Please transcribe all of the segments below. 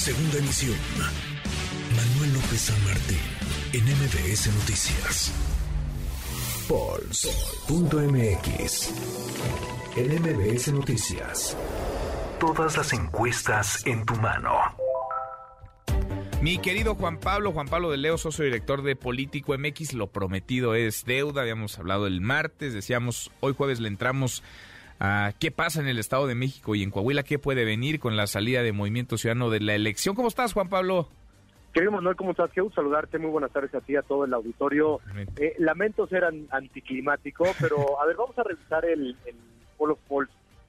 Segunda emisión. Manuel López San Martín, en MBS Noticias. Pulse.mx. En MBS Noticias. Todas las encuestas en tu mano. Mi querido Juan Pablo, Juan Pablo de Leo, socio director de Político MX, lo prometido es deuda, habíamos hablado el martes, decíamos, hoy jueves le entramos a qué pasa en el Estado de México y en Coahuila, qué puede venir con la salida de Movimiento Ciudadano de la elección. ¿Cómo estás, Juan Pablo? Querido Manuel, ¿cómo estás? Quiero saludarte, muy buenas tardes a ti, a todo el auditorio. Eh, lamento ser anticlimático, pero a ver, vamos a revisar el, el Polo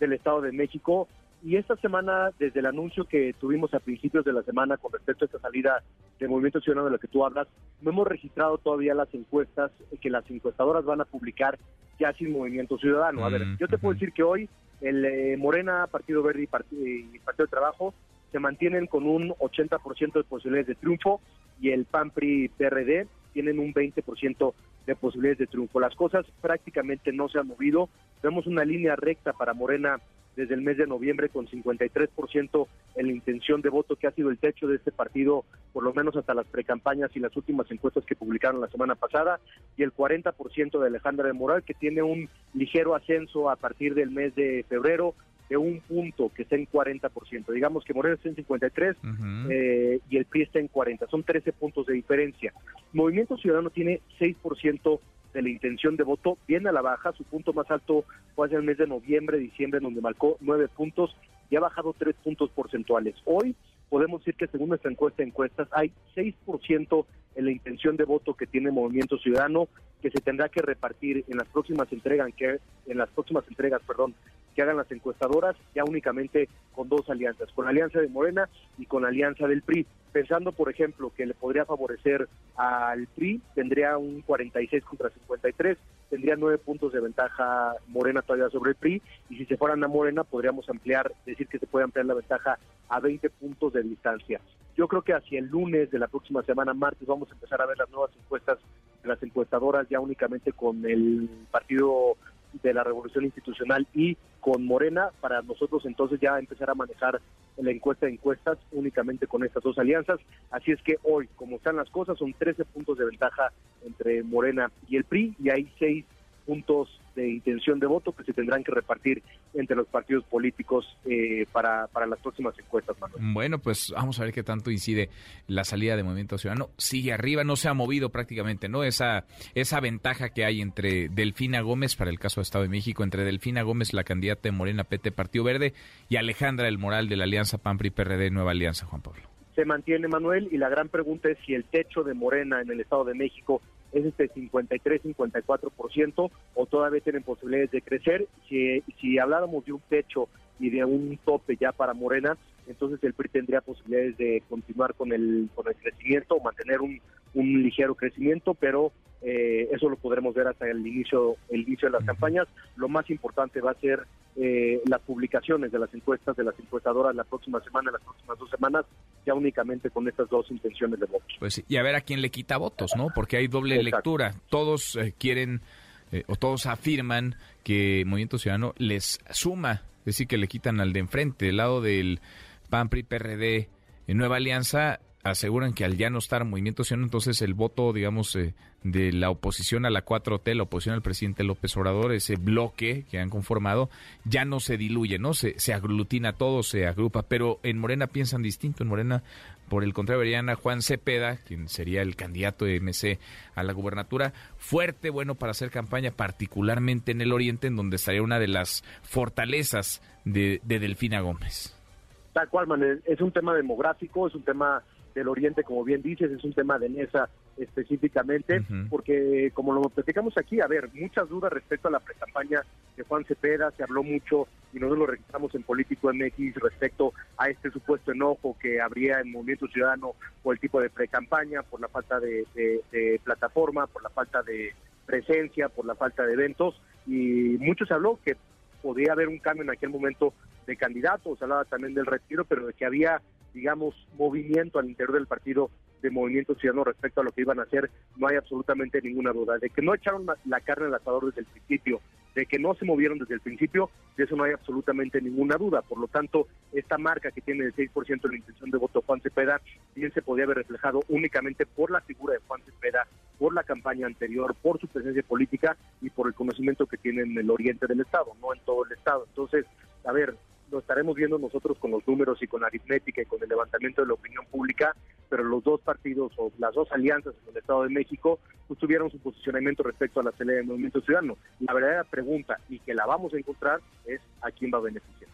del Estado de México. Y esta semana, desde el anuncio que tuvimos a principios de la semana con respecto a esta salida de Movimiento Ciudadano de la que tú hablas, no hemos registrado todavía las encuestas que las encuestadoras van a publicar ya sin Movimiento Ciudadano. A ver, mm, yo te puedo decir que hoy el eh, Morena, Partido Verde y Partido, de Trabajo se mantienen con un 80% de posibilidades de triunfo y el PAN PRI PRD tienen un 20% de posibilidades de triunfo. Las cosas prácticamente no se han movido. Vemos una línea recta para Morena desde el mes de noviembre con 53% en la intención de voto que ha sido el techo de este partido, por lo menos hasta las precampañas y las últimas encuestas que publicaron la semana pasada, y el 40% de Alejandra de Moral, que tiene un ligero ascenso a partir del mes de febrero, de un punto que está en 40%. Digamos que Morena está en 53 eh, y el PRI está en 40. Son 13 puntos de diferencia. Movimiento Ciudadano tiene 6% de la intención de voto viene a la baja. Su punto más alto fue hacia el mes de noviembre, diciembre, donde marcó nueve puntos y ha bajado tres puntos porcentuales. Hoy podemos decir que según nuestra encuesta de encuestas hay 6% en la intención de voto que tiene Movimiento Ciudadano que se tendrá que repartir en las próximas entregas que en las próximas entregas, perdón, que hagan las encuestadoras ya únicamente con dos alianzas, con la alianza de Morena y con la alianza del PRI. Pensando, por ejemplo, que le podría favorecer al PRI, tendría un 46 contra 53, tendría nueve puntos de ventaja Morena todavía sobre el PRI, y si se fueran a Morena podríamos ampliar, decir que se puede ampliar la ventaja a 20 puntos de distancia. Yo creo que hacia el lunes de la próxima semana, martes, vamos a empezar a ver las nuevas encuestas de las encuestadoras ya únicamente con el partido de la revolución institucional y con Morena para nosotros entonces ya empezar a manejar la encuesta de encuestas únicamente con estas dos alianzas. Así es que hoy, como están las cosas, son 13 puntos de ventaja entre Morena y el PRI y hay seis puntos de intención de voto que se tendrán que repartir entre los partidos políticos eh, para, para las próximas encuestas, Bueno, pues vamos a ver qué tanto incide la salida de Movimiento Ciudadano. Sigue arriba, no se ha movido prácticamente, ¿no? Esa, esa ventaja que hay entre Delfina Gómez, para el caso de Estado de México, entre Delfina Gómez, la candidata de Morena PT Partido Verde, y Alejandra El Moral de la Alianza PAMPRI PRD Nueva Alianza, Juan Pablo. Se mantiene, Manuel, y la gran pregunta es si el techo de Morena en el Estado de México es este 53-54% o todavía tienen posibilidades de crecer. Si, si habláramos de un techo y de un tope ya para Morena, entonces el PRI tendría posibilidades de continuar con el, con el crecimiento o mantener un, un ligero crecimiento, pero eh, eso lo podremos ver hasta el inicio, el inicio de las campañas. Lo más importante va a ser eh, las publicaciones de las encuestas de las encuestadoras la próxima semana, las próximas dos semanas, ya únicamente con estas dos intenciones de votos. Pues y a ver a quién le quita votos, ¿no? Porque hay doble lectura. Todos eh, quieren o todos afirman que Movimiento Ciudadano les suma, es decir, que le quitan al de enfrente, del lado del PAN, PRI, PRD, en Nueva Alianza aseguran que al ya no estar Movimiento Ciudadano, entonces el voto, digamos, eh, de la oposición a la 4T, la oposición al presidente López Obrador, ese bloque que han conformado, ya no se diluye, ¿no? Se, se aglutina todo, se agrupa, pero en Morena piensan distinto, en Morena, por el contrario, verían a Juan Cepeda, quien sería el candidato de MC a la gubernatura, fuerte, bueno para hacer campaña, particularmente en el Oriente, en donde estaría una de las fortalezas de, de Delfina Gómez. Tal cual, man, es un tema demográfico, es un tema del Oriente, como bien dices, es un tema de mesa específicamente, porque como lo platicamos aquí, a ver, muchas dudas respecto a la pre-campaña de Juan Cepeda, se habló mucho y nosotros lo registramos en Político MX respecto a este supuesto enojo que habría en Movimiento Ciudadano por el tipo de pre-campaña, por la falta de, plataforma, por la falta de presencia, por la falta de eventos, y mucho se habló que podía haber un cambio en aquel momento de candidatos, hablaba también del retiro, pero de que había digamos, movimiento al interior del partido de Movimiento Ciudadano respecto a lo que iban a hacer, no hay absolutamente ninguna duda. De que no echaron la carne al asador desde el principio De que no se movieron desde el principio, de eso no hay absolutamente ninguna duda. Por lo tanto, esta marca que tiene el 6% de la intención de voto Juan Cepeda, bien se podía haber reflejado únicamente por la figura de Juan Cepeda, por la campaña anterior, por su presencia política y por el conocimiento que tiene en el oriente del Estado, no en todo el Estado. Entonces, a ver, lo estaremos viendo nosotros con los números y con la aritmética y con el levantamiento de la opinión pública, pero los dos partidos o las dos alianzas en el Estado de México pues, tuvieron su posicionamiento respecto a la pelea del Movimiento Ciudadano. La verdadera pregunta, y que la vamos a encontrar, es a quién va a beneficiar.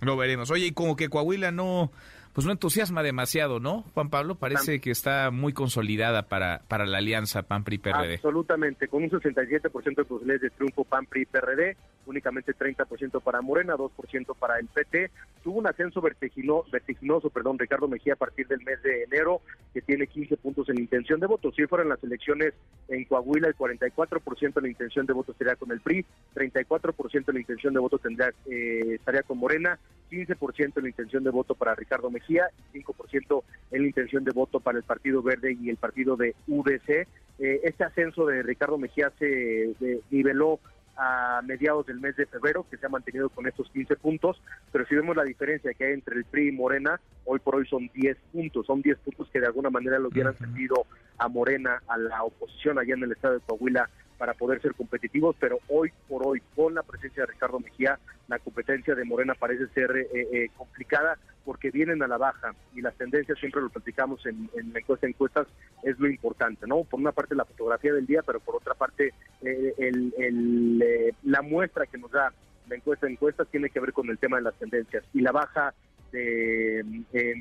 Lo veremos. Oye, y como que Coahuila no pues no entusiasma demasiado, ¿no? Juan Pablo parece que está muy consolidada para, para la alianza PAN-PRI-PRD. Absolutamente, con un 67% de posibilidades de triunfo PAN-PRI-PRD, únicamente 30% para Morena, 2% para el PT. Tuvo un ascenso vertiginoso, perdón, Ricardo Mejía a partir del mes de enero, que tiene 15 puntos en intención de voto. Si fueran las elecciones en Coahuila, el 44% de la intención de voto sería con el PRI, 34% de la intención de voto tendría eh, estaría con Morena, 15% de la intención de voto para Ricardo Mejía y 5% en la intención de voto para el Partido Verde y el partido de UDC. Eh, este ascenso de Ricardo Mejía se niveló a mediados del mes de febrero, que se ha mantenido con estos 15 puntos, pero si vemos la diferencia que hay entre el PRI y Morena, hoy por hoy son 10 puntos, son 10 puntos que de alguna manera lo hubieran sentido a Morena, a la oposición allá en el estado de Coahuila, para poder ser competitivos, pero hoy por hoy, con la presencia de Ricardo Mejía, la competencia de Morena parece ser eh, eh, complicada porque vienen a la baja y las tendencias siempre lo platicamos en, en la encuesta encuestas es lo importante, ¿no? Por una parte la fotografía del día, pero por otra parte eh, el, la muestra que nos da la encuesta de encuestas tiene que ver con el tema de las tendencias y la baja de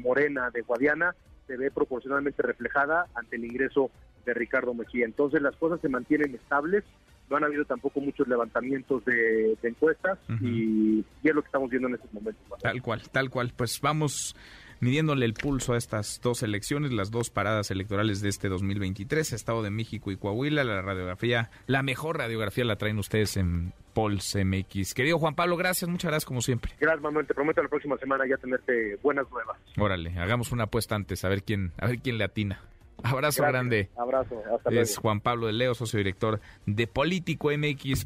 Morena, de Guadiana, se ve proporcionalmente reflejada ante el ingreso de Ricardo Mejía. Entonces las cosas se mantienen estables, no han habido tampoco muchos levantamientos de, encuestas y, es lo que estamos viendo en estos momentos. Tal cual, tal cual. Pues vamos midiéndole el pulso a estas dos elecciones, las dos paradas electorales de este 2023, Estado de México y Coahuila, la radiografía, la mejor radiografía la traen ustedes en Pulse MX. Querido Juan Pablo, gracias, muchas gracias como siempre. Gracias, Manuel, te prometo la próxima semana ya tenerte buenas nuevas. Órale, hagamos una apuesta antes, a ver quién, a ver quién le atina. Abrazo grande. Abrazo, hasta luego. Es Juan Pablo de Leo, socio director de Político MX.